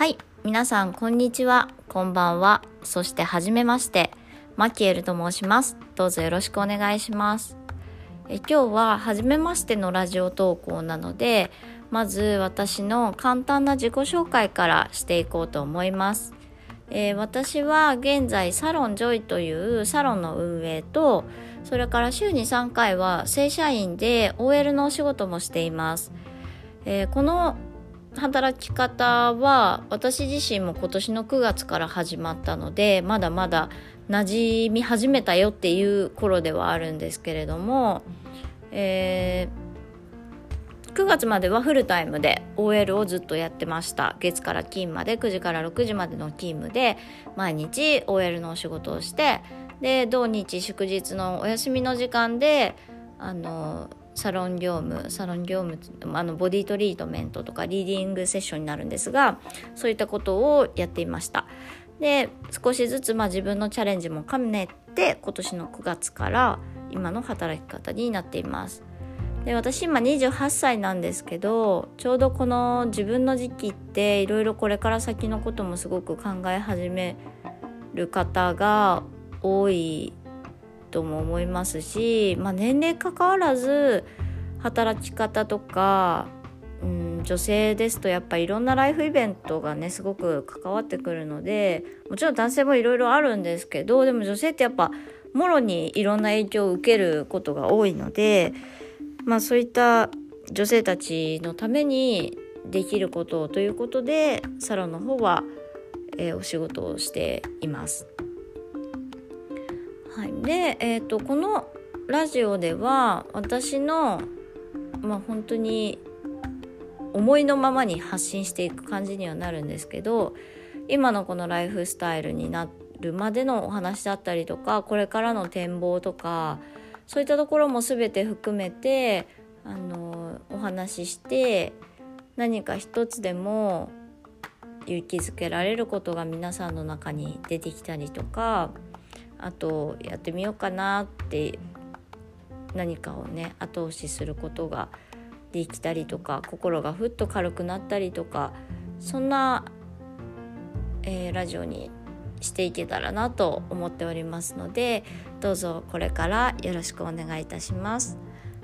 はい皆さんこんにちは。こんばんは。そしてはじめまして。マキエルと申します。どうぞよろしくお願いします。え今日は初めましてのラジオ投稿なのでまず私の簡単な自己紹介からしていこうと思います。えー、私は現在サロンジョイというサロンの運営とそれから週に3回は正社員で OL のお仕事もしています、えー、この働き方は私自身も今年の9月から始まったのでまだまだ馴染み始めたよっていう頃ではあるんですけれども、えー、9月まではフルタイムで OL をずっとやってました。月から金まで9時から6時までの勤務で毎日 OL のお仕事をしてで土日祝日のお休みの時間であのサロン業務サロン業務あのボディトリートメントとかリーディングセッションになるんですがそういったことをやっていました。で少しずつまあ自分のチャレンジも兼ねて今年の9月から今の働き方になっています。で私今28歳なんですけどちょうどこの自分の時期っていろいろこれから先のこともすごく考え始める方が多いとも思いますし、まあ、年齢関わらず働き方とか、うん、女性ですとやっぱいろんなライフイベントがねすごく関わってくるのでもちろん男性もいろいろあるんですけどでも女性ってやっぱもろにいろんな影響を受けることが多いので、まあ、そういった女性たちのためにできることということでサロンの方は、えー、お仕事をしています。はい、で、えーと、このラジオでは私の、まあ、本当に思いのままに発信していく感じにはなるんですけど今のこのライフスタイルになるまでのお話だったりとかこれからの展望とかそういったところも全て含めてあのお話しして何か一つでも勇気づけられることが皆さんの中に出てきたりとかあとやってみようかなって何かをね後押しすることができたりとか心がふっと軽くなったりとかそんな、えー、ラジオにしていけたらなと思っておりますのでどうぞこれからよろしくお願いいたします。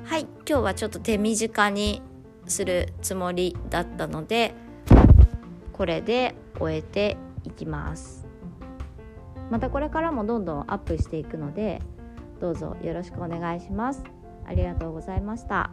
はい今日はちょっと手短にするつもりだったのでこれで終えていきます。またこれからもどんどんアップしていくのでどうぞよろしくお願いしますありがとうございました。